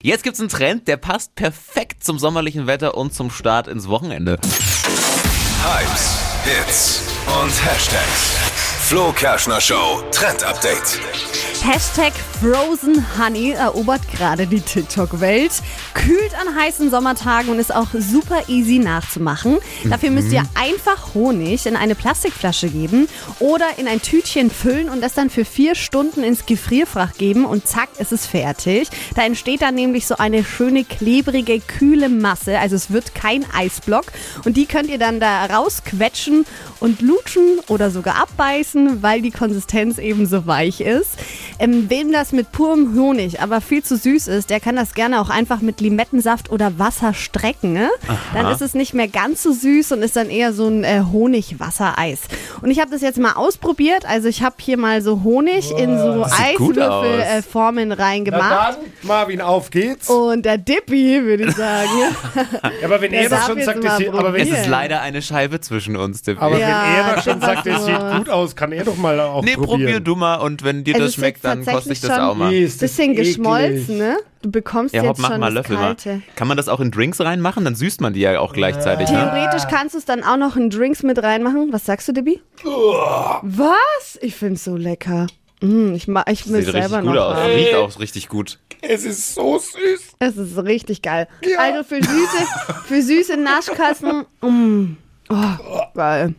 Jetzt gibt's einen Trend, der passt perfekt zum sommerlichen Wetter und zum Start ins Wochenende. Hypes, Hits und Hashtags. Flo Kerschner Show Trend Update. Hashtag Frozen Honey erobert gerade die TikTok-Welt, kühlt an heißen Sommertagen und ist auch super easy nachzumachen. Dafür müsst ihr einfach Honig in eine Plastikflasche geben oder in ein Tütchen füllen und das dann für vier Stunden ins Gefrierfach geben und zack, ist es fertig. Da entsteht dann nämlich so eine schöne, klebrige, kühle Masse, also es wird kein Eisblock und die könnt ihr dann da rausquetschen und lutschen oder sogar abbeißen, weil die Konsistenz eben so weich ist. Ähm, wem das mit purem Honig aber viel zu süß ist, der kann das gerne auch einfach mit Limettensaft oder Wasser strecken. Ne? Dann ist es nicht mehr ganz so süß und ist dann eher so ein äh, Honigwassereis. Und ich habe das jetzt mal ausprobiert. Also ich habe hier mal so Honig in so. Eiswürfelformen reingemacht. dann, Marvin, auf geht's. Und der Dippy, würde ich sagen. Ja, aber wenn er darf schon sagt, es sieht, aber wenn, Es ist leider eine Scheibe zwischen uns, Tippi. aber Ja, wenn er schon das sagt, es sieht gut aus, kann er doch mal auch nee, probier probieren. du mal und wenn dir Es das schmeckt, dann koste ich tatsächlich das schon- auch mal. Nee, ist das Bisschen eklig. geschmolzen, ne? Du bekommst Ja, hopp, jetzt mach schon mal das Löffel mal. Kalte. Kann man das auch in Drinks reinmachen? Dann süßt man die ja auch gleichzeitig, ne? Theoretisch kannst du es dann auch noch in Drinks mit reinmachen. Was sagst du, Debbie? Was? Ich find's so lecker. Mm, ich ma- ich Sieht selber noch aus. haben. Riecht auch richtig gut. Es ist so süß. Es ist richtig geil. Also für süße, für süße Naschkassen. Mm. Oh, geil.